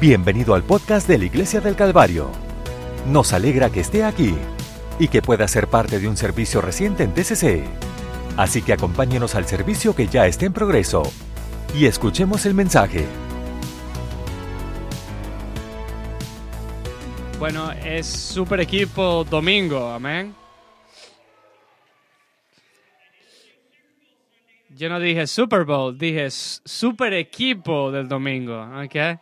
Bienvenido al podcast de la Iglesia del Calvario. Nos alegra que esté aquí y que pueda ser parte de un servicio reciente en TCC. Así que acompáñenos al servicio que ya está en progreso y escuchemos el mensaje. Bueno, es super equipo domingo, amén. Yo no dije Super Bowl, dije super equipo del domingo, ¿ok?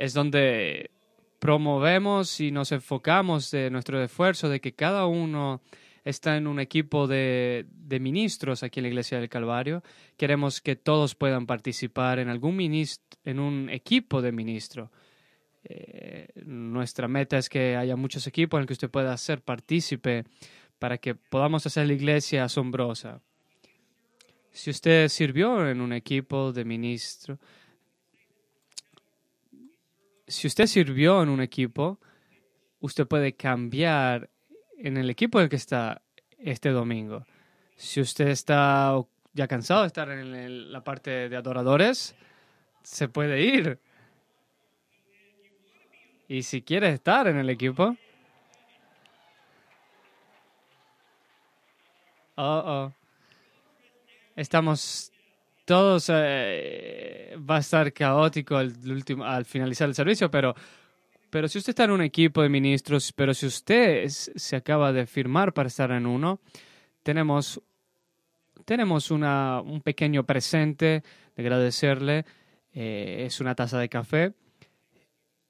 Es donde promovemos y nos enfocamos de nuestro esfuerzo de que cada uno está en un equipo de, ministros aquí en la Iglesia del Calvario. Queremos que todos puedan participar en algún ministro, en un equipo de ministro. Eh, nuestra meta es que haya muchos equipos en los que usted pueda ser partícipe para que podamos hacer la iglesia asombrosa. Si usted sirvió en un equipo de ministro, si usted sirvió en un equipo, usted puede cambiar en el equipo en el que está este domingo. Si usted está ya cansado de estar en la parte de adoradores, se puede ir. Y si quiere estar en el equipo, Oh, oh. Estamos todos. Eh, va a estar caótico al finalizar el servicio, pero, pero si usted está en un equipo de ministros, pero si usted se acaba de firmar para estar en uno, tenemos, tenemos una, un pequeño presente de agradecerle. Eh, es una taza de café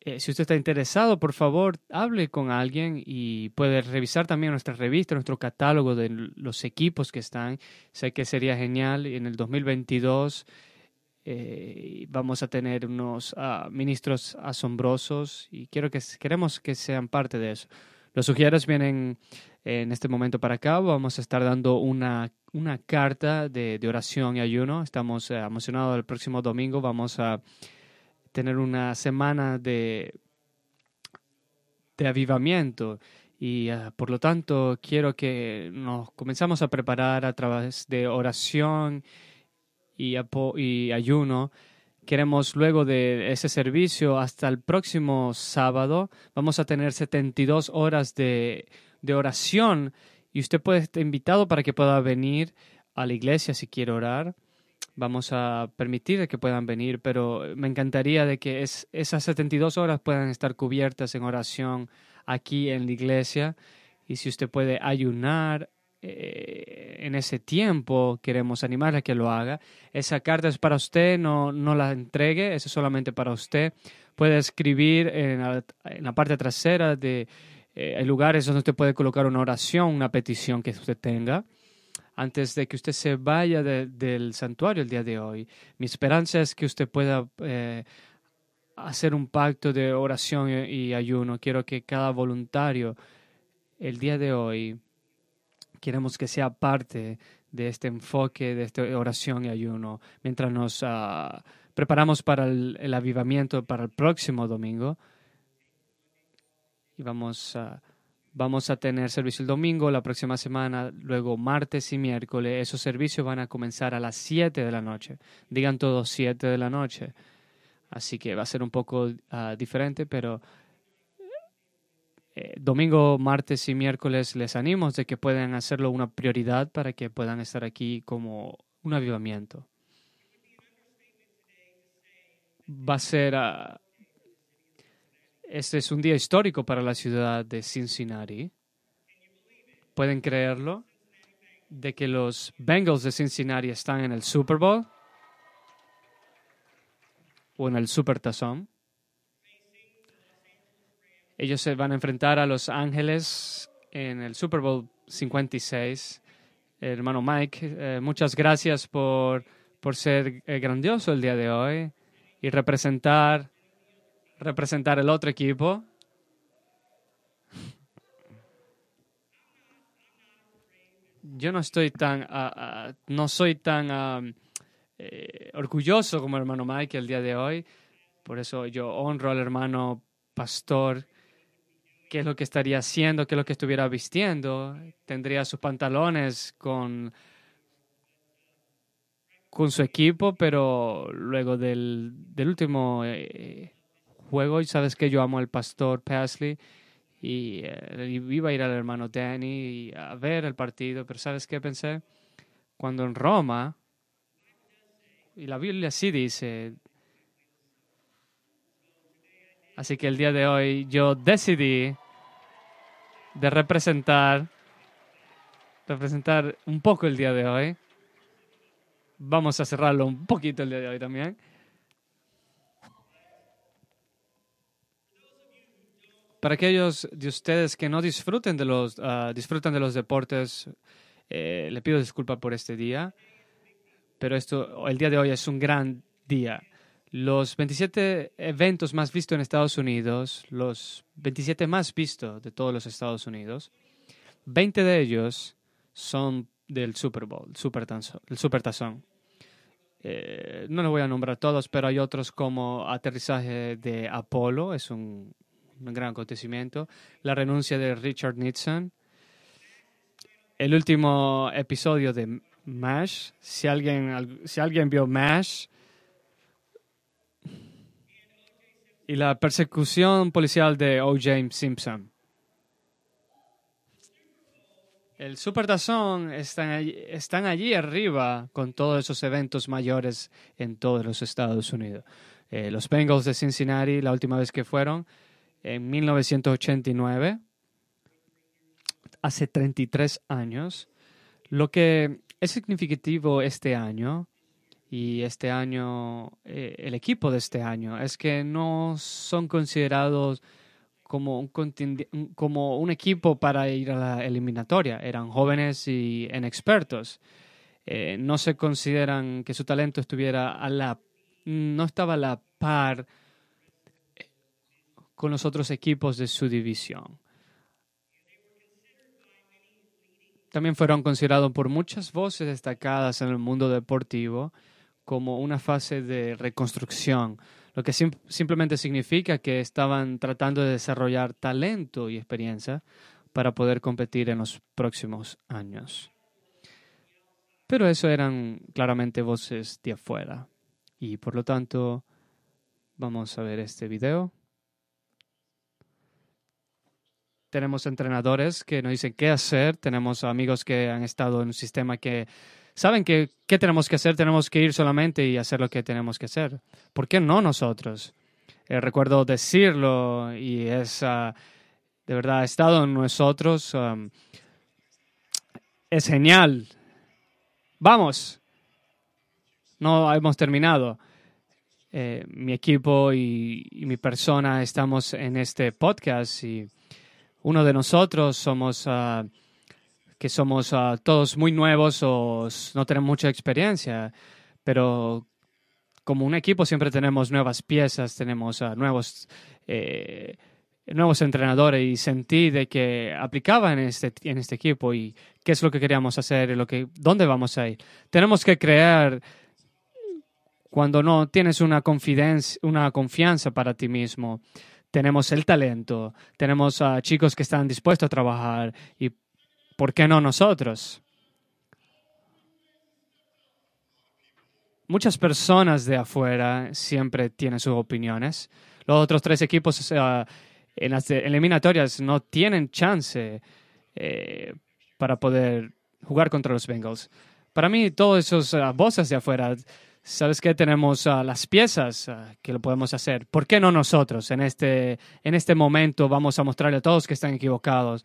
eh, si usted está interesado, por favor, hable con alguien y puede revisar también nuestra revista, nuestro catálogo de los equipos que están. Sé que sería genial. En el 2022 eh, vamos a tener unos ah, ministros asombrosos y quiero que, queremos que sean parte de eso. Los sugieres vienen en este momento para acá. Vamos a estar dando una, una carta de, de oración y ayuno. Estamos eh, emocionados. El próximo domingo vamos a tener una semana de, de avivamiento. Y ah, por lo tanto quiero que nos comenzamos a preparar a través de oración y, y ayuno. Queremos luego de ese servicio hasta el próximo sábado, vamos a tener 72 horas de, de oración. Y usted puede estar invitado para que pueda venir a la iglesia si quiere orar vamos a permitir que puedan venir, pero me encantaría de que es, esas 72 horas puedan estar cubiertas en oración aquí en la iglesia. Y si usted puede ayunar eh, en ese tiempo, queremos animarle a que lo haga. Esa carta es para usted, no, no la entregue, es solamente para usted. Puede escribir en la, parte trasera de eh, lugares donde usted puede colocar una oración, una petición que usted tenga antes de que usted se vaya del santuario el día de hoy. Mi esperanza es que usted pueda eh, hacer un pacto de oración y, ayuno. Quiero que cada voluntario el día de hoy, queremos que sea parte de este enfoque, de esta oración y ayuno, mientras nos ah, preparamos para el, avivamiento para el próximo domingo. Y vamos a... Vamos a tener servicio el domingo, la próxima semana, luego martes y miércoles. Esos servicios van a comenzar a las 7 de la noche. Digan todos 7 de la noche. Así que va a ser un poco ah, diferente, pero eh, domingo, martes y miércoles les animo de que puedan hacerlo una prioridad para que puedan estar aquí como un avivamiento. Va a ser... Ah, este es un día histórico para la ciudad de Cincinnati. ¿Pueden creerlo? De que los Bengals de Cincinnati están en el Super Bowl o en el Super Tazón. Ellos se van a enfrentar a Los Ángeles en el Super Bowl 56. Hermano Mike, eh, muchas gracias por, por ser eh, grandioso el día de hoy y representar representar el otro equipo. Yo no estoy tan, ah, no soy tan eh, orgulloso como el hermano Mike el día de hoy. Por eso yo honro al hermano pastor. ¿Qué es lo que estaría haciendo? ¿Qué es lo que estuviera vistiendo? Tendría sus pantalones con con su equipo, pero luego del, del último eh, juego, y sabes que yo amo al pastor Pasley y eh, iba a ir al hermano Danny a ver el partido, pero ¿sabes qué pensé? Cuando en Roma, y la Biblia sí dice, así que el día de hoy yo decidí de representar, representar un poco el día de hoy. Vamos a cerrarlo un poquito el día de hoy también. Para aquellos de ustedes que no disfruten de los, ah, disfrutan de los deportes, eh, le pido disculpas por este día, pero esto, el día de hoy es un gran día. Los 27 eventos más vistos en Estados Unidos, los 27 más vistos de todos los Estados Unidos, 20 de ellos son del Super Bowl, Super el Super Tazón. Eh, no les voy a nombrar todos, pero hay otros como aterrizaje de Apolo, es un, un gran acontecimiento, la renuncia de Richard Nixon, el último episodio de MASH, si alguien, si alguien vio MASH, y la persecución policial de O.J. Simpson. El Supertazón están allí, están allí arriba con todos esos eventos mayores en todos los Estados Unidos. Eh, los Bengals de Cincinnati, la última vez que fueron, en 1989, hace 33 años. Lo que es significativo este año y este año, eh, el equipo de este año, es que no son considerados como un, como un equipo para ir a la eliminatoria. Eran jóvenes y inexpertos. Eh, no se consideran que su talento estuviera a la, no estaba a la par con los otros equipos de su división. También fueron considerados por muchas voces destacadas en el mundo deportivo como una fase de reconstrucción lo que simplemente significa que estaban tratando de desarrollar talento y experiencia para poder competir en los próximos años. Pero eso eran claramente voces de afuera. Y por lo tanto, vamos a ver este video. Tenemos entrenadores que nos dicen qué hacer, tenemos amigos que han estado en un sistema que saben que qué tenemos que hacer, tenemos que ir solamente y hacer lo que tenemos que hacer. ¿Por qué no nosotros? Eh, recuerdo decirlo y es, ah, de verdad, estado en nosotros. Um, es genial. Vamos. No hemos terminado. Eh, mi equipo y, mi persona estamos en este podcast y uno de nosotros somos... Ah, que somos ah, todos muy nuevos o no tenemos mucha experiencia, pero como un equipo siempre tenemos nuevas piezas, tenemos uh, nuevos, eh, nuevos entrenadores y sentí de que aplicaba en este, en este equipo y qué es lo que queríamos hacer y lo que, dónde vamos a ir. Tenemos que crear cuando no tienes una, una confianza para ti mismo. Tenemos el talento, tenemos a chicos que están dispuestos a trabajar y ¿Por qué no nosotros? Muchas personas de afuera siempre tienen sus opiniones. Los otros tres equipos en las eliminatorias no tienen chance eh, para poder jugar contra los Bengals. Para mí, todas esas uh, voces de afuera, ¿sabes qué? Tenemos uh, las piezas uh, que lo podemos hacer. ¿Por qué no nosotros? En este, en este momento vamos a mostrarle a todos que están equivocados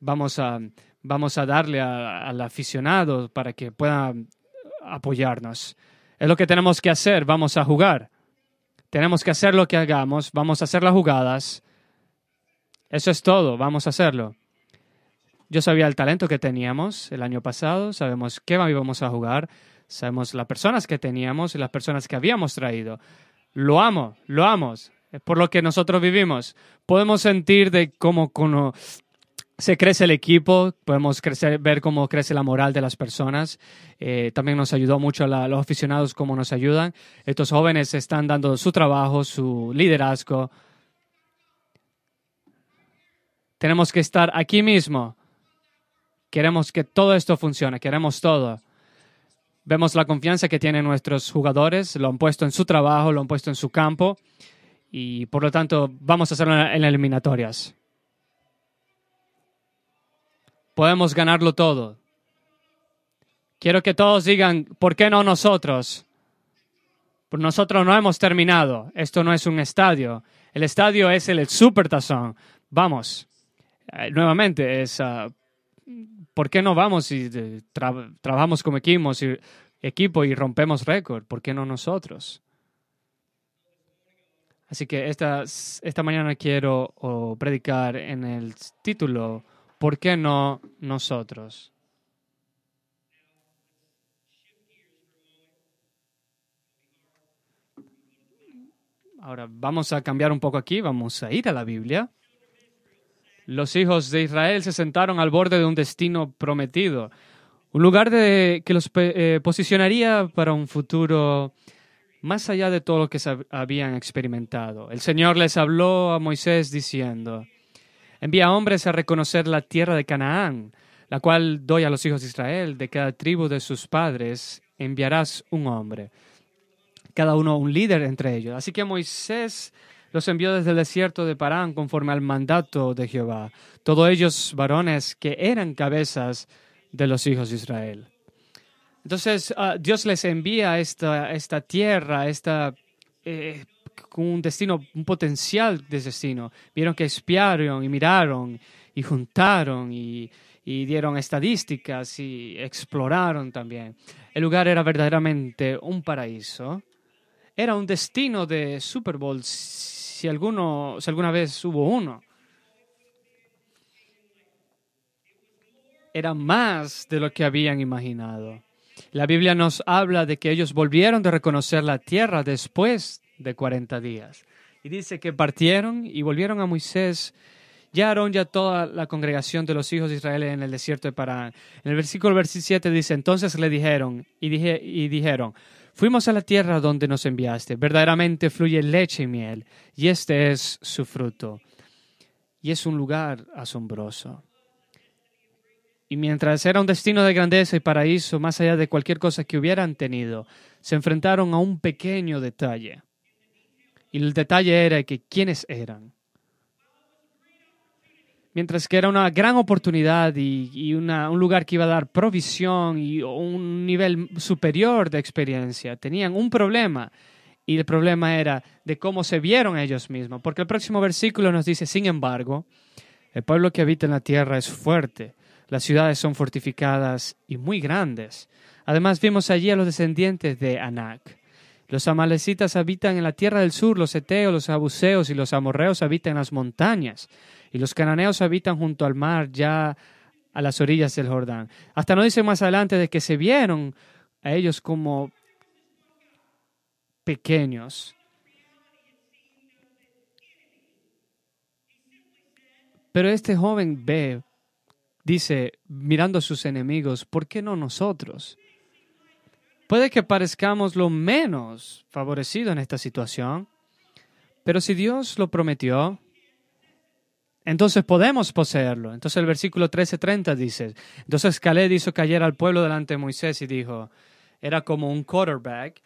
vamos a, vamos a darle al aficionado para que pueda apoyarnos. Es lo que tenemos que hacer, vamos a jugar. Tenemos que hacer lo que hagamos, vamos a hacer las jugadas. Eso es todo, vamos a hacerlo. Yo sabía el talento que teníamos el año pasado, sabemos qué íbamos a jugar, sabemos las personas que teníamos y las personas que habíamos traído. Lo amo, lo amo. Es por lo que nosotros vivimos. Podemos sentir de cómo, se crece el equipo, podemos crecer, ver cómo crece la moral de las personas. Eh, también nos ayudó mucho los aficionados, cómo nos ayudan. Estos jóvenes están dando su trabajo, su liderazgo. Tenemos que estar aquí mismo. Queremos que todo esto funcione, queremos todo. Vemos la confianza que tienen nuestros jugadores, lo han puesto en su trabajo, lo han puesto en su campo y por lo tanto vamos a hacerlo en eliminatorias. Podemos ganarlo todo. Quiero que todos digan, ¿por qué no nosotros? Nosotros no hemos terminado. Esto no es un estadio. El estadio es el Supertazón. Vamos. Eh, nuevamente, es, ah, ¿por qué no vamos y eh, trabajamos como equipo y, equipo y rompemos récord? ¿Por qué no nosotros? Así que esta, esta mañana quiero predicar en el título, ¿por qué no nosotros? Ahora vamos a cambiar un poco aquí, vamos a ir a la Biblia. Los hijos de Israel se sentaron al borde de un destino prometido, un lugar de, que los eh, posicionaría para un futuro más allá de todo lo que habían experimentado. El Señor les habló a Moisés diciendo, envía hombres a reconocer la tierra de Canaán, la cual doy a los hijos de Israel, de cada tribu de sus padres enviarás un hombre cada uno un líder entre ellos. Así que Moisés los envió desde el desierto de Parán conforme al mandato de Jehová, todos ellos varones que eran cabezas de los hijos de Israel. Entonces ah, Dios les envía esta, esta tierra, esta, eh, un destino, un potencial de destino. Vieron que espiaron y miraron y juntaron y, y dieron estadísticas y exploraron también. El lugar era verdaderamente un paraíso era un destino de Super Bowl si, alguno, si alguna vez hubo uno. Era más de lo que habían imaginado. La Biblia nos habla de que ellos volvieron de reconocer la tierra después de 40 días. Y dice que partieron y volvieron a Moisés. Ya Aarón, ya toda la congregación de los hijos de Israel en el desierto de Parán. En el versículo 27 dice, entonces le dijeron y, dije, y dijeron, Fuimos a la tierra donde nos enviaste. Verdaderamente fluye leche y miel, y este es su fruto. Y es un lugar asombroso. Y mientras era un destino de grandeza y paraíso, más allá de cualquier cosa que hubieran tenido, se enfrentaron a un pequeño detalle. Y el detalle era que quiénes eran mientras que era una gran oportunidad y, un lugar que iba a dar provisión y un nivel superior de experiencia, tenían un problema. Y el problema era de cómo se vieron ellos mismos. Porque el próximo versículo nos dice, sin embargo, el pueblo que habita en la tierra es fuerte, las ciudades son fortificadas y muy grandes. Además vimos allí a los descendientes de Anac. Los amalecitas habitan en la tierra del sur, los eteos, los abuseos y los amorreos habitan en las montañas y los cananeos habitan junto al mar, ya a las orillas del Jordán. Hasta no dice más adelante de que se vieron a ellos como pequeños. Pero este joven ve, dice, mirando a sus enemigos, ¿por qué no nosotros? Puede que parezcamos lo menos favorecido en esta situación, pero si Dios lo prometió, entonces podemos poseerlo. Entonces el versículo 13:30 dice, entonces Caleb hizo caer al pueblo delante de Moisés y dijo, era como un quarterback,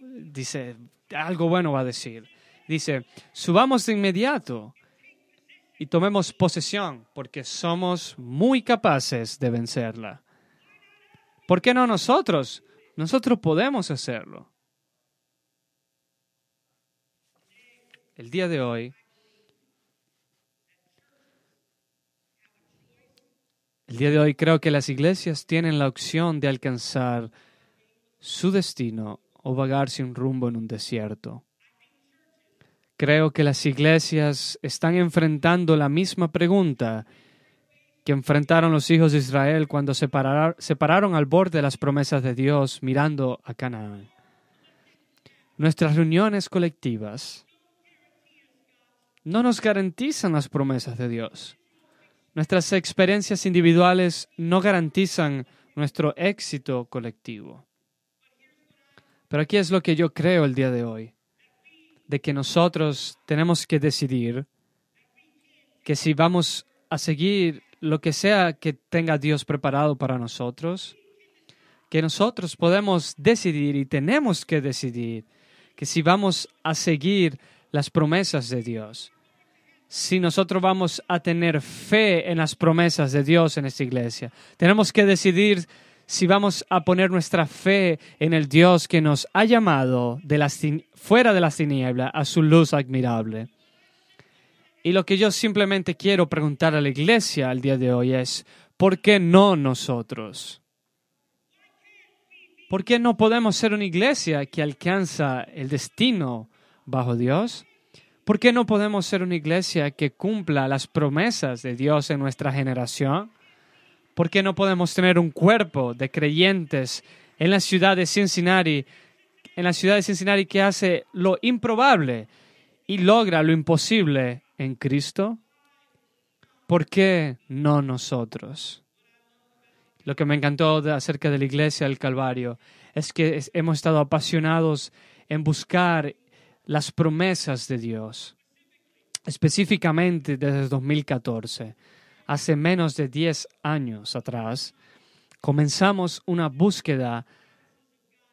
dice, algo bueno va a decir. Dice, subamos de inmediato y tomemos posesión, porque somos muy capaces de vencerla. ¿Por qué no nosotros? Nosotros podemos hacerlo. El día de hoy El día de hoy creo que las iglesias tienen la opción de alcanzar su destino o vagar sin rumbo en un desierto. Creo que las iglesias están enfrentando la misma pregunta que enfrentaron los hijos de Israel cuando se pararon al borde de las promesas de Dios mirando a Canaán. Nuestras reuniones colectivas no nos garantizan las promesas de Dios. Nuestras experiencias individuales no garantizan nuestro éxito colectivo. Pero aquí es lo que yo creo el día de hoy, de que nosotros tenemos que decidir que si vamos a seguir lo que sea que tenga Dios preparado para nosotros, que nosotros podemos decidir y tenemos que decidir que si vamos a seguir las promesas de Dios, si nosotros vamos a tener fe en las promesas de Dios en esta iglesia. Tenemos que decidir si vamos a poner nuestra fe en el Dios que nos ha llamado de fuera de las tinieblas a su luz admirable. Y lo que yo simplemente quiero preguntar a la iglesia al día de hoy es, ¿por qué no nosotros? ¿Por qué no podemos ser una iglesia que alcanza el destino bajo Dios? ¿Por qué no podemos ser una iglesia que cumpla las promesas de Dios en nuestra generación? ¿Por qué no podemos tener un cuerpo de creyentes en la ciudad de Cincinnati, en la ciudad de Cincinnati que hace lo improbable y logra lo imposible en Cristo? ¿Por qué no nosotros? Lo que me encantó acerca de la iglesia del Calvario es que hemos estado apasionados en buscar las promesas de Dios, específicamente desde 2014, hace menos de 10 años atrás, comenzamos una búsqueda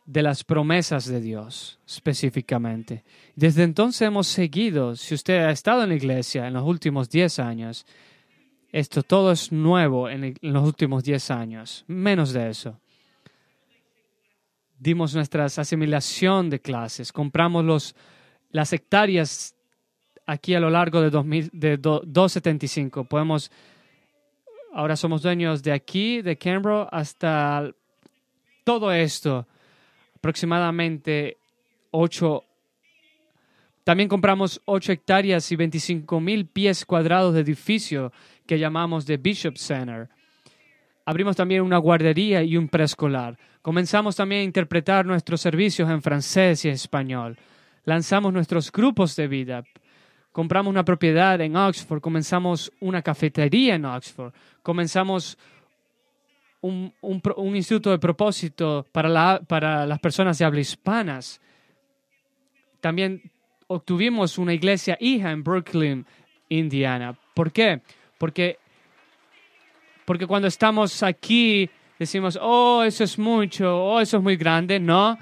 de las promesas de Dios específicamente. Desde entonces hemos seguido, si usted ha estado en la iglesia en los últimos 10 años, esto todo es nuevo en, los últimos 10 años, menos de eso dimos nuestra asimilación de clases, compramos los, las hectáreas aquí a lo largo de, 2000, de 275. Podemos, ahora somos dueños de aquí, de Canberra, hasta todo esto, aproximadamente 8. También compramos 8 hectáreas y 25 mil pies cuadrados de edificio que llamamos The Bishop Center. Abrimos también una guardería y un preescolar. Comenzamos también a interpretar nuestros servicios en francés y español lanzamos nuestros grupos de vida. Compramos una propiedad en Oxford, comenzamos una cafetería en Oxford, comenzamos un, instituto de propósito para, para las personas de habla hispanas. También obtuvimos una iglesia hija en Brooklyn, Indiana. ¿Por qué? Porque, porque cuando estamos aquí decimos, oh, eso es mucho, oh, eso es muy grande. No,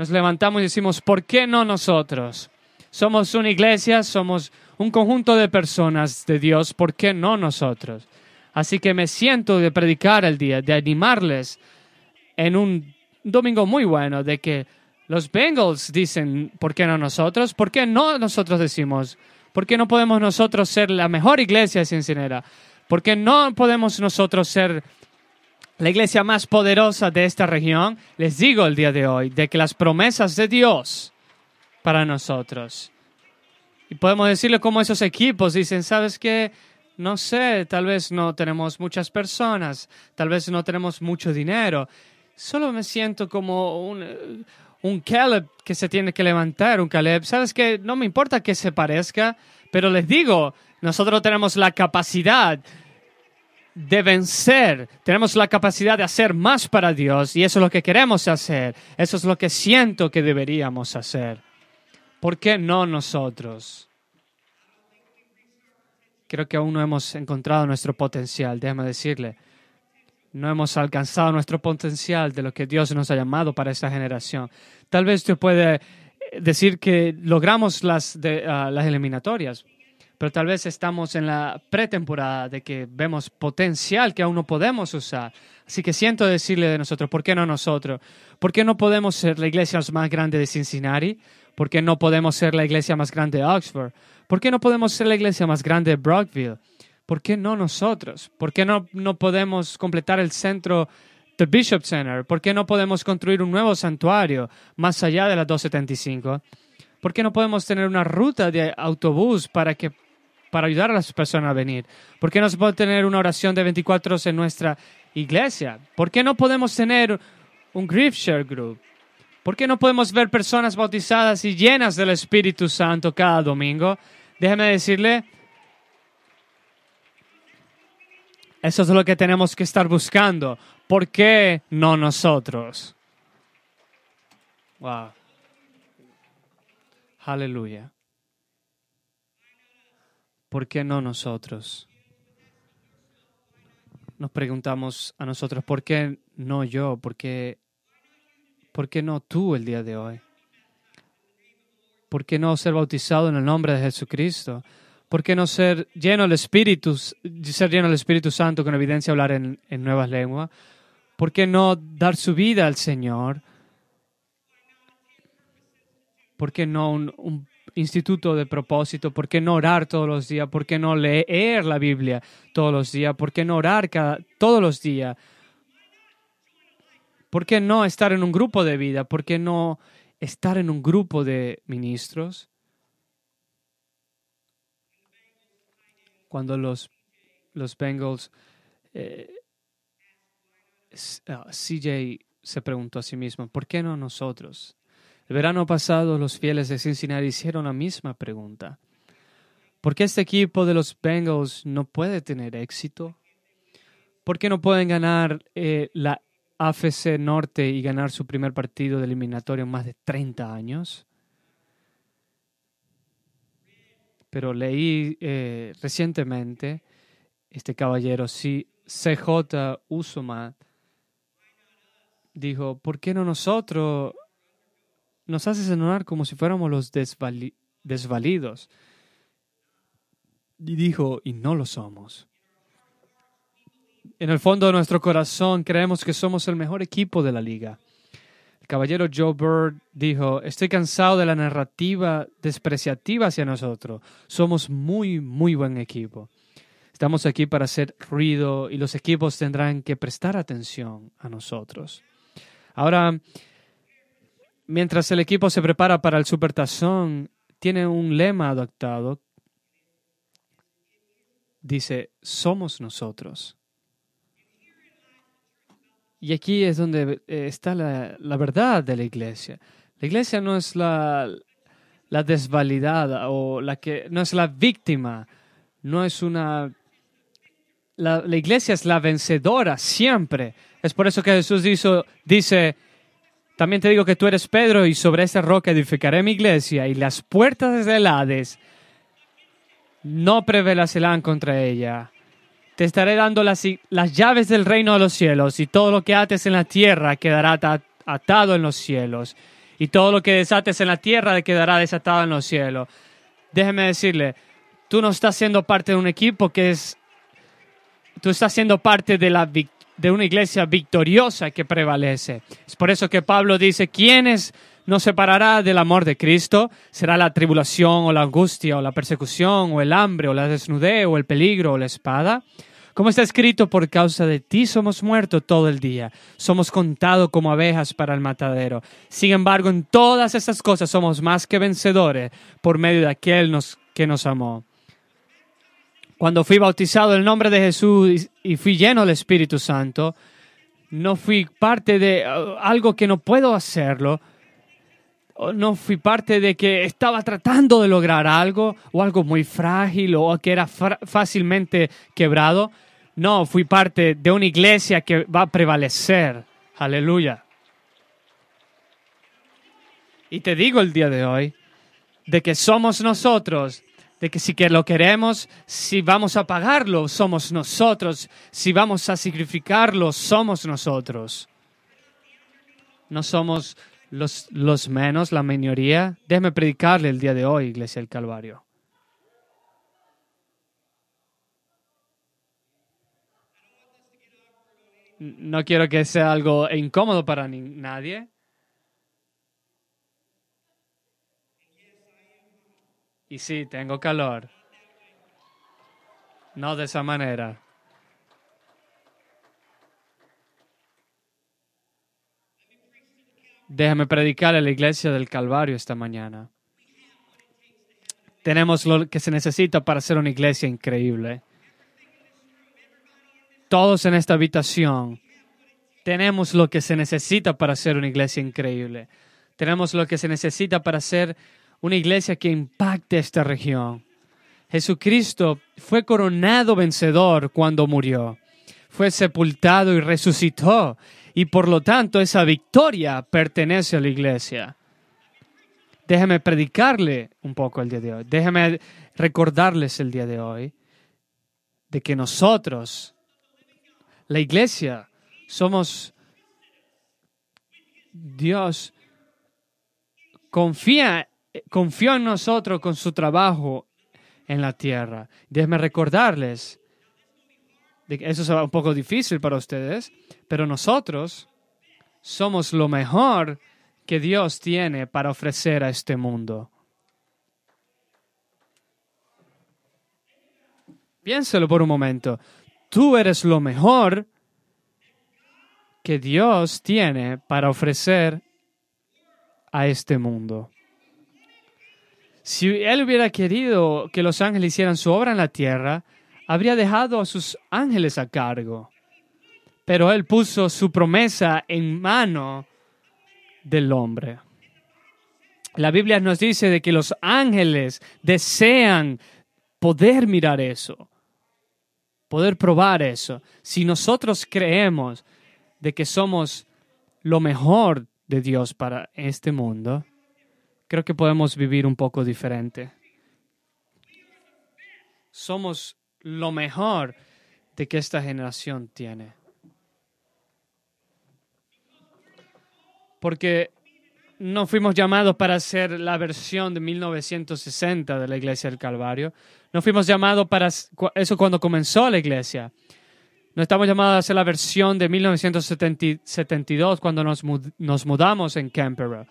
nos levantamos y decimos, ¿por qué no nosotros? Somos una iglesia, somos un conjunto de personas de Dios, ¿por qué no nosotros? Así que me siento de predicar el día, de animarles en un domingo muy bueno, de que los Bengals dicen, ¿por qué no nosotros? ¿Por qué no nosotros decimos? ¿Por qué no podemos nosotros ser la mejor iglesia de Cincinnati? ¿Por qué no podemos nosotros ser la iglesia más poderosa de esta región, les digo el día de hoy de que las promesas de Dios para nosotros. Y podemos decirle como esos equipos dicen, ¿sabes qué? No sé, tal vez no tenemos muchas personas, tal vez no tenemos mucho dinero. Solo me siento como un, un Caleb que se tiene que levantar, un Caleb. ¿Sabes qué? No me importa que se parezca, pero les digo, nosotros tenemos la capacidad de vencer, tenemos la capacidad de hacer más para Dios y eso es lo que queremos hacer, eso es lo que siento que deberíamos hacer. ¿Por qué no nosotros? Creo que aún no hemos encontrado nuestro potencial, déjame decirle. No hemos alcanzado nuestro potencial de lo que Dios nos ha llamado para esta generación. Tal vez usted puede decir que logramos las, ah, las eliminatorias, pero tal vez estamos en la pretemporada de que vemos potencial que aún no podemos usar. Así que siento decirle de nosotros, ¿por qué no nosotros? ¿Por qué no podemos ser la iglesia más grande de Cincinnati? ¿Por qué no podemos ser la iglesia más grande de Oxford? ¿Por qué no podemos ser la iglesia más grande de Brockville? ¿Por qué no nosotros? ¿Por qué no, no podemos completar el centro del Bishop Center? ¿Por qué no podemos construir un nuevo santuario más allá de la 275? ¿Por qué no podemos tener una ruta de autobús para que para ayudar a las personas a venir? ¿Por qué no se puede tener una oración de 24 horas en nuestra iglesia? ¿Por qué no podemos tener un grief share group? ¿Por qué no podemos ver personas bautizadas y llenas del Espíritu Santo cada domingo? Déjeme decirle, eso es lo que tenemos que estar buscando. ¿Por qué no nosotros? Wow. Aleluya. ¿Por qué no nosotros? Nos preguntamos a nosotros, ¿por qué no yo? ¿Por qué ¿Por qué no tú el día de hoy? ¿Por qué no ser bautizado en el nombre de Jesucristo? ¿Por qué no ser lleno del Espíritu, ser lleno del Espíritu Santo con evidencia hablar en, en nuevas lenguas? ¿Por qué no dar su vida al Señor? ¿Por qué no un, un instituto de propósito? ¿Por qué no orar todos los días? ¿Por qué no leer la Biblia todos los días? ¿Por qué no orar cada, todos los días? ¿Por qué no estar en un grupo de vida? ¿Por qué no estar en un grupo de ministros? Cuando los, los Bengals, eh, CJ se preguntó a sí mismo, ¿por qué no nosotros? El verano pasado los fieles de Cincinnati hicieron la misma pregunta. ¿Por qué este equipo de los Bengals no puede tener éxito? ¿Por qué no pueden ganar eh, la AFC Norte y ganar su primer partido de eliminatorio en más de 30 años? Pero leí eh, recientemente, este caballero, si CJ Usuma dijo, ¿por qué no nosotros nos hace sonar como si fuéramos los desvalidos? Y dijo, y no lo somos. En el fondo de nuestro corazón creemos que somos el mejor equipo de la liga. El caballero Joe Bird dijo, estoy cansado de la narrativa despreciativa hacia nosotros. Somos muy, muy buen equipo. Estamos aquí para hacer ruido y los equipos tendrán que prestar atención a nosotros. Ahora, mientras el equipo se prepara para el Supertazón, tiene un lema adoptado. Dice, somos nosotros. Y aquí es donde eh, está la, verdad de la iglesia. La iglesia no es la, la desvalidada o la que no es la víctima, no es una la, la, iglesia es la vencedora siempre. Es por eso que Jesús dice, dice, también te digo que tú eres Pedro y sobre esa roca edificaré mi iglesia y las puertas del Hades no prevalecerán contra ella. Te estaré dando las, las llaves del reino de los cielos, y todo lo que ates en la tierra quedará atado en los cielos, y todo lo que desates en la tierra quedará desatado en los cielos. Déjeme decirle, tú no estás siendo parte de un equipo que es, tú estás siendo parte de, la, de una iglesia victoriosa que prevalece. Es por eso que Pablo dice, ¿quiénes nos separará del amor de Cristo? ¿Será la tribulación o la angustia o la persecución o el hambre o la desnudez o el peligro o la espada? Como está escrito, por causa de ti somos muertos todo el día, somos contados como abejas para el matadero. Sin embargo, en todas estas cosas somos más que vencedores por medio de aquel que nos amó. Cuando fui bautizado en el nombre de Jesús y fui lleno del Espíritu Santo, no fui parte de uh, algo que no puedo hacerlo, no fui parte de que estaba tratando de lograr algo o algo muy frágil o que era fácilmente quebrado. No, fui parte de una iglesia que va a prevalecer. Aleluya. Y te digo el día de hoy de que somos nosotros, de que si que lo queremos, si vamos a pagarlo, somos nosotros, si vamos a sacrificarlo, somos nosotros. No somos los, los menos, la minoría. Déjeme predicarle el día de hoy, Iglesia del Calvario. No quiero que sea algo incómodo para nadie. Y sí, tengo calor. No de esa manera. Déjame predicar a la iglesia del Calvario esta mañana. Tenemos lo que se necesita para ser una iglesia increíble todos en esta habitación tenemos lo que se necesita para ser una iglesia increíble. Tenemos lo que se necesita para ser una iglesia que impacte esta región. Jesucristo fue coronado vencedor cuando murió. Fue sepultado y resucitó. Y por lo tanto esa victoria pertenece a la iglesia. Déjeme predicarle un poco el día de hoy. Déjeme recordarles el día de hoy de que nosotros la iglesia somos Dios confía, confió en nosotros con su trabajo en la tierra. Déjenme recordarles, de que eso será un poco difícil para ustedes, pero nosotros somos lo mejor que Dios tiene para ofrecer a este mundo. Piénselo por un momento. Tú eres lo mejor que Dios tiene para ofrecer a este mundo. Si Él hubiera querido que los ángeles hicieran su obra en la tierra, habría dejado a sus ángeles a cargo. Pero Él puso su promesa en mano del hombre. La Biblia nos dice de que los ángeles desean poder mirar eso, poder probar eso. Si nosotros creemos de que somos lo mejor de Dios para este mundo, creo que podemos vivir un poco diferente. Somos lo mejor de que esta generación tiene. Porque no fuimos llamados para hacer la versión de 1960 de la Iglesia del Calvario. No fuimos llamados para eso cuando comenzó la Iglesia. No estamos llamados a hacer la versión de 1972 cuando nos, nos mudamos en Canberra.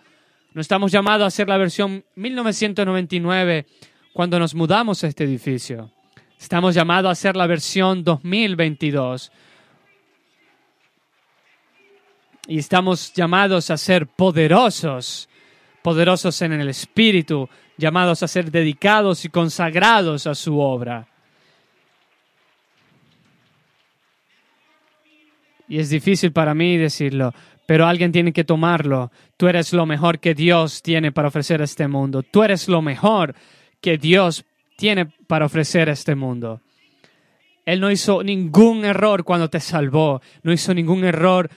No estamos llamados a hacer la versión 1999 cuando nos mudamos a este edificio. Estamos llamados a hacer la versión 2022. Y estamos llamados a ser poderosos, poderosos en el Espíritu, llamados a ser dedicados y consagrados a su obra. Y es difícil para mí decirlo, pero alguien tiene que tomarlo. Tú eres lo mejor que Dios tiene para ofrecer a este mundo. Tú eres lo mejor que Dios tiene para ofrecer a este mundo. Él no hizo ningún error cuando te salvó, no hizo ningún error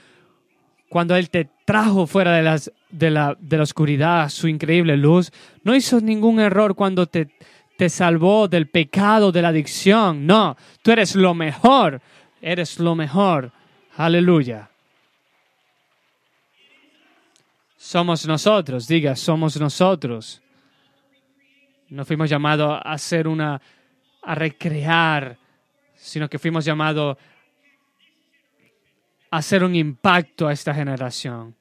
cuando Él te trajo fuera de, la oscuridad, su increíble luz. No hizo ningún error cuando te, te salvó del pecado, de la adicción. No, tú eres lo mejor, eres lo mejor. Aleluya. Somos nosotros, diga, somos nosotros. No fuimos llamados a hacer una, a recrear, sino que fuimos llamados a hacer un impacto a esta generación.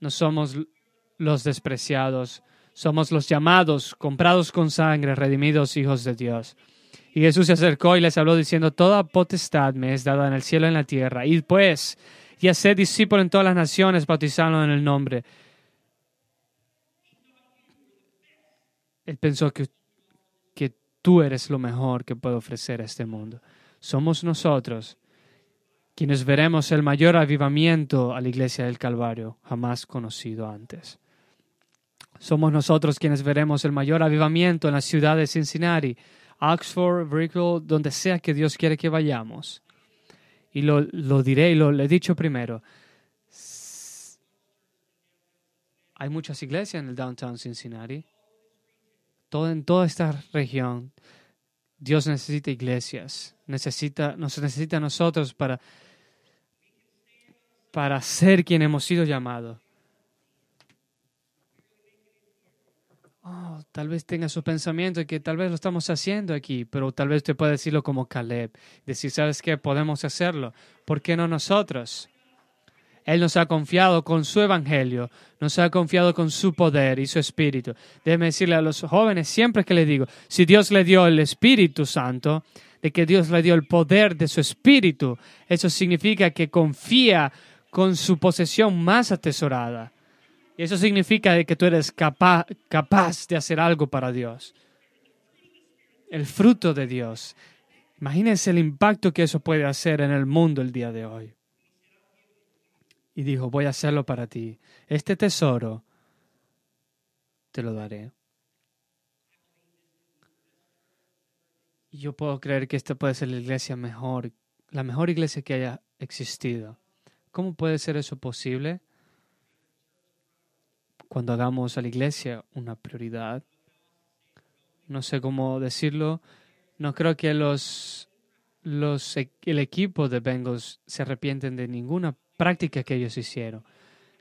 No somos los despreciados, somos los llamados, comprados con sangre, redimidos hijos de Dios. Y Jesús se acercó y les habló diciendo, Toda potestad me es dada en el cielo y en la tierra. Y pues, y hacer discípulos en todas las naciones, bautizando en el nombre. Él pensó que, que tú eres lo mejor que puede ofrecer a este mundo. Somos nosotros quienes veremos el mayor avivamiento a la iglesia del Calvario jamás conocido antes. Somos nosotros quienes veremos el mayor avivamiento en la ciudad de Cincinnati Oxford, Brickell, donde sea que Dios quiere que vayamos. Y lo, diré y lo he dicho primero. Hay muchas iglesias en el downtown Cincinnati. Todo, en toda esta región, Dios necesita iglesias. Necesita, nos necesita a nosotros para, para ser quien hemos sido llamados. Tal vez tenga su pensamiento de que tal vez lo estamos haciendo aquí, pero tal vez usted puede decirlo como Caleb, decir, ¿sabes qué? Podemos hacerlo. ¿Por qué no nosotros? Él nos ha confiado con su evangelio, nos ha confiado con su poder y su espíritu. Déjeme decirle a los jóvenes siempre que les digo, si Dios le dio el Espíritu Santo, de que Dios le dio el poder de su espíritu, eso significa que confía con su posesión más atesorada. Y eso significa que tú eres capaz, capaz de hacer algo para Dios. El fruto de Dios. Imagínense el impacto que eso puede hacer en el mundo el día de hoy. Y dijo, voy a hacerlo para ti. Este tesoro te lo daré. Y yo puedo creer que esta puede ser la iglesia mejor, la mejor iglesia que haya existido. ¿Cómo puede ser eso posible? Cuando hagamos a la iglesia una prioridad. No sé cómo decirlo. No creo que los, los, el equipo de Bengals se arrepienten de ninguna prácticas que ellos hicieron.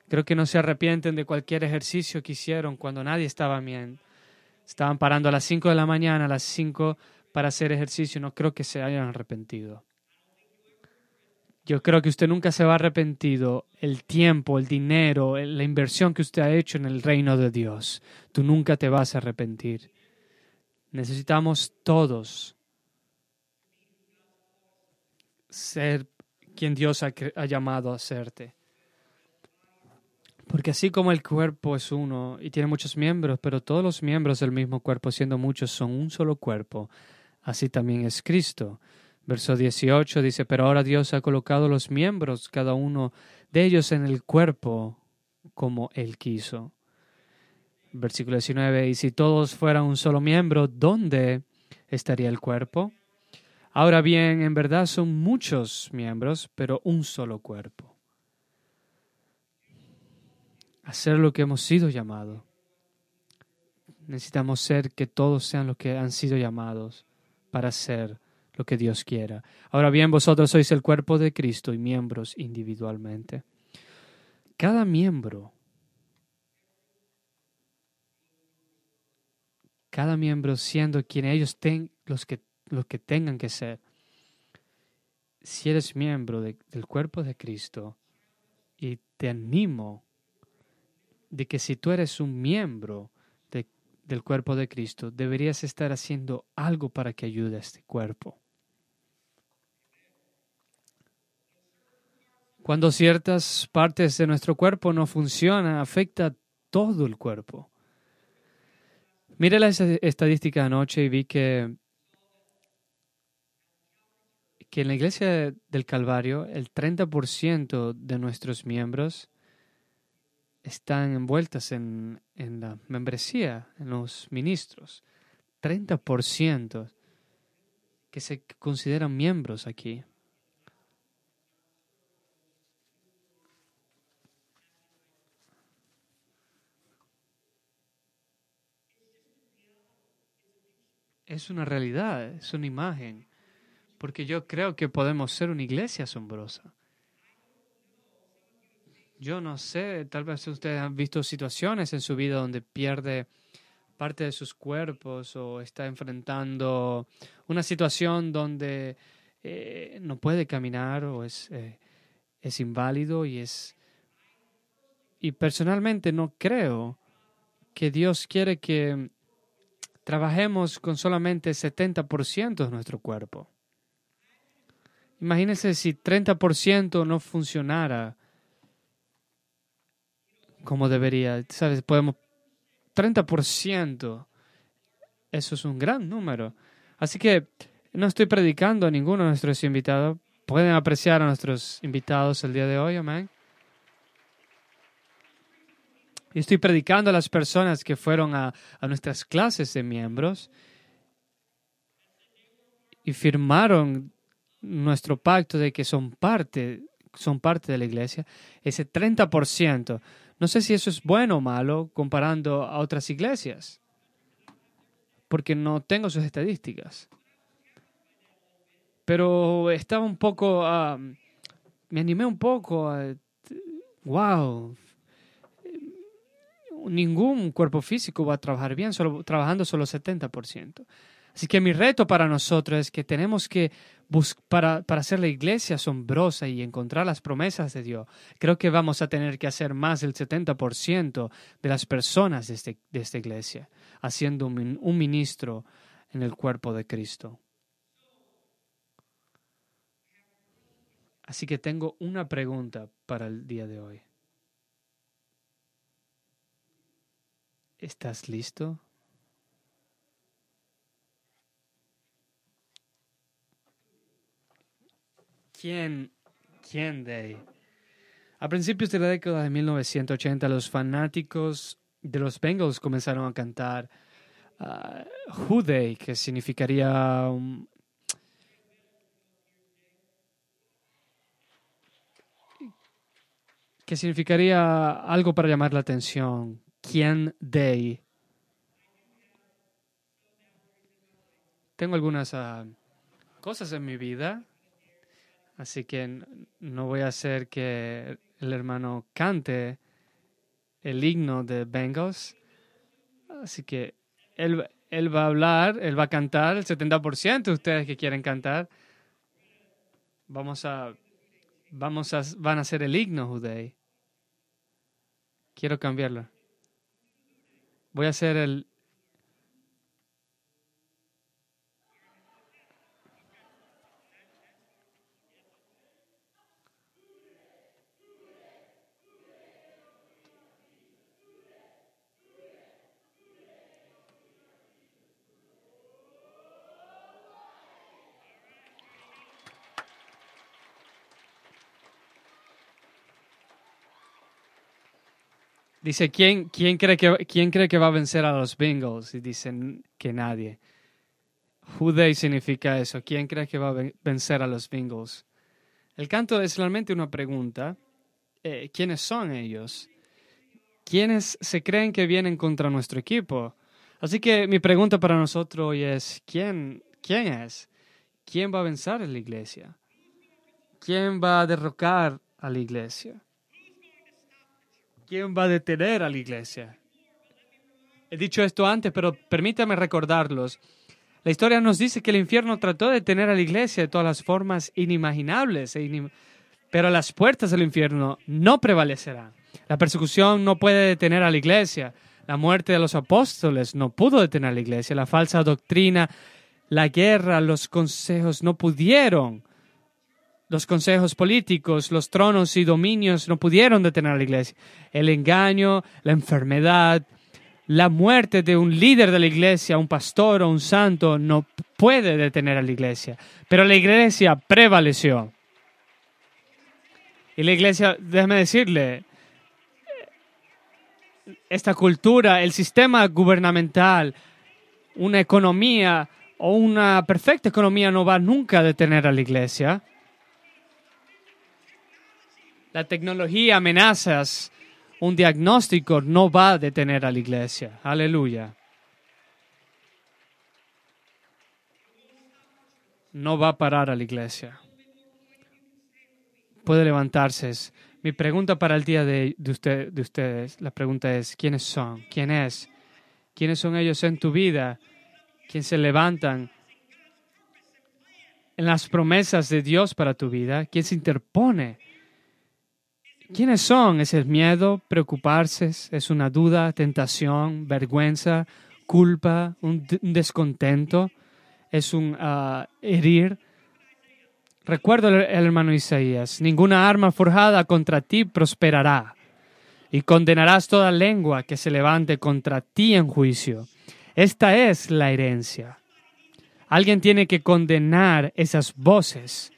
Creo que no se arrepienten de cualquier ejercicio que hicieron cuando nadie estaba bien. Estaban parando a las 5 de la mañana, a las 5 para hacer ejercicio. No creo que se hayan arrepentido. Yo creo que usted nunca se va a arrepentido el tiempo, el dinero, la inversión que usted ha hecho en el reino de Dios. Tú nunca te vas a arrepentir. Necesitamos todos ser quien Dios ha, llamado a serte. Porque así como el cuerpo es uno y tiene muchos miembros, pero todos los miembros del mismo cuerpo, siendo muchos, son un solo cuerpo, así también es Cristo. Verso 18 dice, pero ahora Dios ha colocado los miembros, cada uno de ellos, en el cuerpo como Él quiso. Versículo 19, y si todos fueran un solo miembro, ¿dónde estaría el cuerpo? Ahora bien, en verdad son muchos miembros, pero un solo cuerpo. Hacer lo que hemos sido llamados. Necesitamos ser que todos sean los que han sido llamados para ser lo que Dios quiera. Ahora bien, vosotros sois el cuerpo de Cristo y miembros individualmente. Cada miembro, cada miembro siendo quien ellos ten, los que lo que tengan que ser. Si eres miembro del cuerpo de Cristo, y te animo de que si tú eres un miembro del cuerpo de Cristo, deberías estar haciendo algo para que ayude a este cuerpo. Cuando ciertas partes de nuestro cuerpo no funcionan, afecta todo el cuerpo. Mire la estadística anoche y vi que que en la iglesia del Calvario el 30% de nuestros miembros están envueltas en, en, la membresía, en los ministros. 30% que se consideran miembros aquí. Es una realidad, es una imagen porque yo creo que podemos ser una iglesia asombrosa. Yo no sé, tal vez ustedes han visto situaciones en su vida donde pierde parte de sus cuerpos o está enfrentando una situación donde eh, no puede caminar o es, eh, es inválido y es... Y personalmente no creo que Dios quiere que trabajemos con solamente 70% de nuestro cuerpo. Imagínense si 30% no funcionara como debería. ¿Sabes? Podemos. 30%. Eso es un gran número. Así que no estoy predicando a ninguno de nuestros invitados. Pueden apreciar a nuestros invitados el día de hoy, amén. Y estoy predicando a las personas que fueron a, a nuestras clases de miembros y firmaron nuestro pacto de que son parte, son parte de la iglesia, ese 30%. No sé si eso es bueno o malo comparando a otras iglesias, porque no tengo sus estadísticas. Pero estaba un poco, ah, me animé un poco a, wow, ningún cuerpo físico va a trabajar bien solo, trabajando solo 70%. Así que mi reto para nosotros es que tenemos que para, para hacer la iglesia asombrosa y encontrar las promesas de Dios, creo que vamos a tener que hacer más del 70% de las personas de, este, esta iglesia, haciendo un, un ministro en el cuerpo de Cristo. Así que tengo una pregunta para el día de hoy. ¿Estás listo? ¿Quién, quién de A principios de la década de 1980, los fanáticos de los Bengals comenzaron a cantar uh, Who They, que significaría que significaría algo para llamar la atención. ¿Quién they? Tengo algunas ah, cosas en mi vida Así que no voy a hacer que el hermano cante el himno de Bengals. Así que él, él va a hablar, él va a cantar el 70% de ustedes que quieren cantar. Vamos a, vamos a, van a hacer el himno, Judei. Quiero cambiarlo. Voy a hacer el, Dice, ¿quién, quién, cree que, ¿quién cree que va a vencer a los Bengals? Y dicen que nadie. Who significa eso. ¿Quién cree que va a vencer a los Bengals? El canto es realmente una pregunta. Eh, ¿Quiénes son ellos? ¿Quiénes se creen que vienen contra nuestro equipo? Así que mi pregunta para nosotros hoy es, ¿quién, quién es? ¿Quién va a vencer a la iglesia? ¿Quién va a derrocar a la iglesia? ¿Quién va a detener a la iglesia? He dicho esto antes, pero permítame recordarlos. La historia nos dice que el infierno trató de detener a la iglesia de todas las formas inimaginables, e pero las puertas del infierno no prevalecerán. La persecución no puede detener a la iglesia. La muerte de los apóstoles no pudo detener a la iglesia. La falsa doctrina, la guerra, los consejos no pudieron los consejos políticos, los tronos y dominios no pudieron detener a la iglesia. El engaño, la enfermedad, la muerte de un líder de la iglesia, un pastor o un santo, no puede detener a la iglesia. Pero la iglesia prevaleció. Y la iglesia, déjame decirle, esta cultura, el sistema gubernamental, una economía o una perfecta economía no va nunca a detener a la iglesia. La tecnología, amenazas, un diagnóstico no va a detener a la iglesia. Aleluya. No va a parar a la iglesia. Puede levantarse. Mi pregunta para el día de, usted, de ustedes, la pregunta es, ¿quiénes son? ¿Quién es? ¿Quiénes son ellos en tu vida? ¿Quién se levantan en las promesas de Dios para tu vida? ¿Quién se interpone? ¿Quiénes son? ¿Es el miedo, preocuparse? ¿Es una duda, tentación, vergüenza, culpa, un, descontento? ¿Es un ah, herir? Recuerdo el, el hermano Isaías, ninguna arma forjada contra ti prosperará y condenarás toda lengua que se levante contra ti en juicio. Esta es la herencia. Alguien tiene que condenar esas voces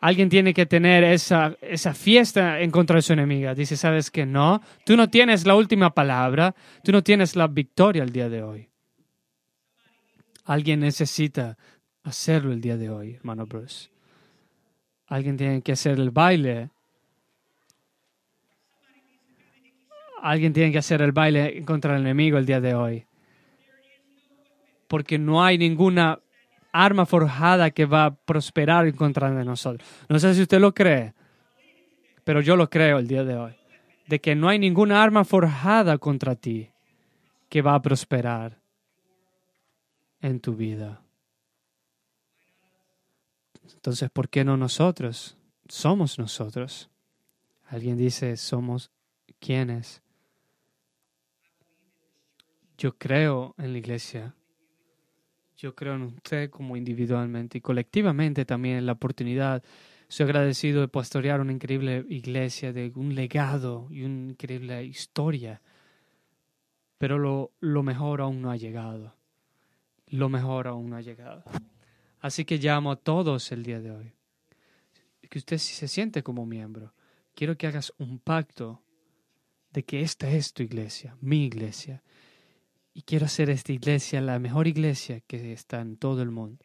alguien tiene que tener esa, esa fiesta en contra de su enemiga. Dice, ¿sabes que no? Tú no tienes la última palabra, tú no tienes la victoria el día de hoy. Alguien necesita hacerlo el día de hoy, hermano Bruce. Alguien tiene que hacer el baile. Alguien tiene que hacer el baile contra el enemigo el día de hoy. Porque no hay ninguna arma forjada que va a prosperar en contra de nosotros. No sé si usted lo cree, pero yo lo creo el día de hoy, de que no hay ninguna arma forjada contra ti que va a prosperar en tu vida. Entonces, ¿por qué no nosotros? Somos nosotros. Alguien dice, somos quienes. Yo creo en la iglesia yo creo en usted como individualmente y colectivamente también la oportunidad. Soy agradecido de pastorear una increíble iglesia, de un legado y una increíble historia. Pero lo, lo mejor aún no ha llegado. Lo mejor aún no ha llegado. Así que llamo a todos el día de hoy. Que usted si se siente como miembro, quiero que hagas un pacto de que esta es tu iglesia, mi iglesia, quiero hacer esta iglesia la mejor iglesia que está en todo el mundo,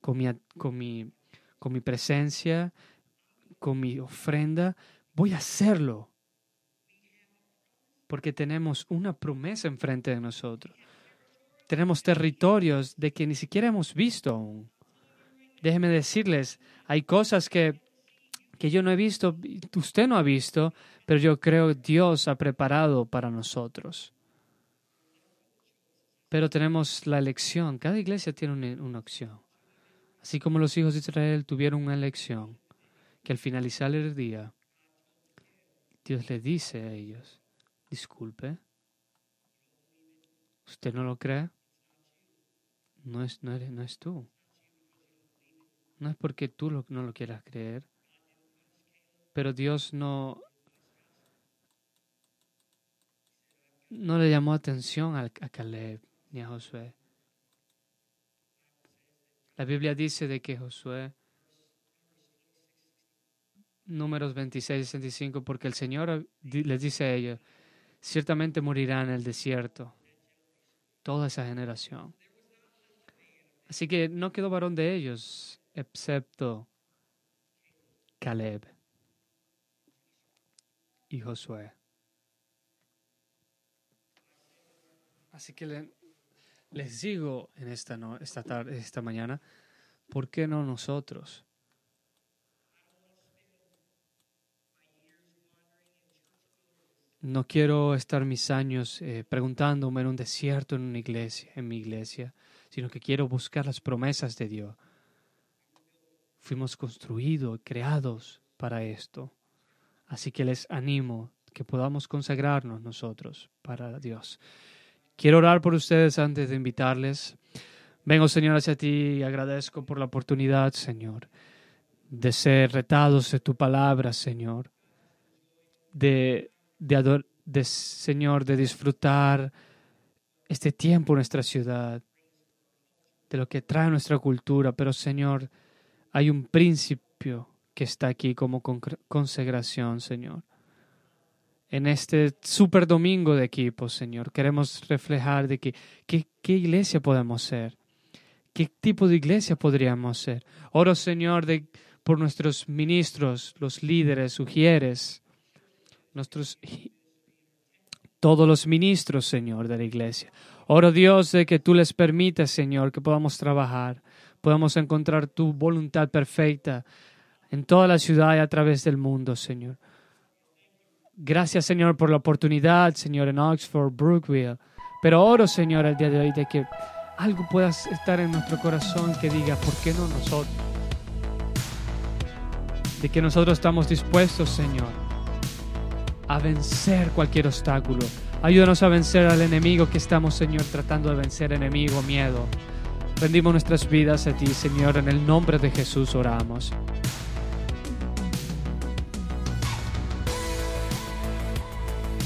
con mi, con mi, con mi presencia, con mi ofrenda. Voy a hacerlo. Porque tenemos una promesa enfrente de nosotros. Tenemos territorios de que ni siquiera hemos visto aún. déjeme decirles, hay cosas que, que yo no he visto, usted no ha visto, pero yo creo Dios ha preparado para nosotros. Pero tenemos la elección, cada iglesia tiene una, opción. Así como los hijos de Israel tuvieron una elección, que al finalizar el día, Dios le dice a ellos, disculpe, ¿usted no lo cree? No es, no, no es tú. No es porque tú no lo quieras creer, pero Dios no, no le llamó atención a, a Caleb ni a Josué. La Biblia dice de que Josué, números 26 y 65, porque el Señor les dice a ellos, ciertamente morirá en el desierto toda esa generación. Así que no quedó varón de ellos, excepto Caleb y Josué. Así que les digo en esta, no, esta, tarde, esta mañana, ¿por qué no nosotros? No quiero estar mis años eh, preguntándome en un desierto, en una iglesia, en mi iglesia, sino que quiero buscar las promesas de Dios. Fuimos construidos, creados para esto. Así que les animo que podamos consagrarnos nosotros para Dios. Quiero orar por ustedes antes de invitarles. Vengo, Señor, hacia ti y agradezco por la oportunidad, Señor, de ser retados de tu palabra, Señor, de de, Señor, de disfrutar este tiempo en nuestra ciudad, de lo que trae nuestra cultura, pero Señor, hay un principio que está aquí como consagración, Señor. En este super domingo de equipo, Señor, queremos reflejar de que, qué iglesia podemos ser, qué tipo de iglesia podríamos ser. Oro, Señor, de, por nuestros ministros, los líderes, sugieres, nuestros todos los ministros, Señor, de la iglesia. Oro Dios de que tú les permitas, Señor, que podamos trabajar, podamos encontrar tu voluntad perfecta en toda la ciudad y a través del mundo, Señor. Gracias, Señor, por la oportunidad, Señor, en Oxford, Brookville. Pero oro, Señor, el día de hoy de que algo pueda estar en nuestro corazón que diga, ¿por qué no nosotros? De que nosotros estamos dispuestos, Señor, a vencer cualquier obstáculo. Ayúdanos a vencer al enemigo que estamos, Señor, tratando de vencer, enemigo, miedo. Rendimos nuestras vidas a ti, Señor, en el nombre de Jesús oramos.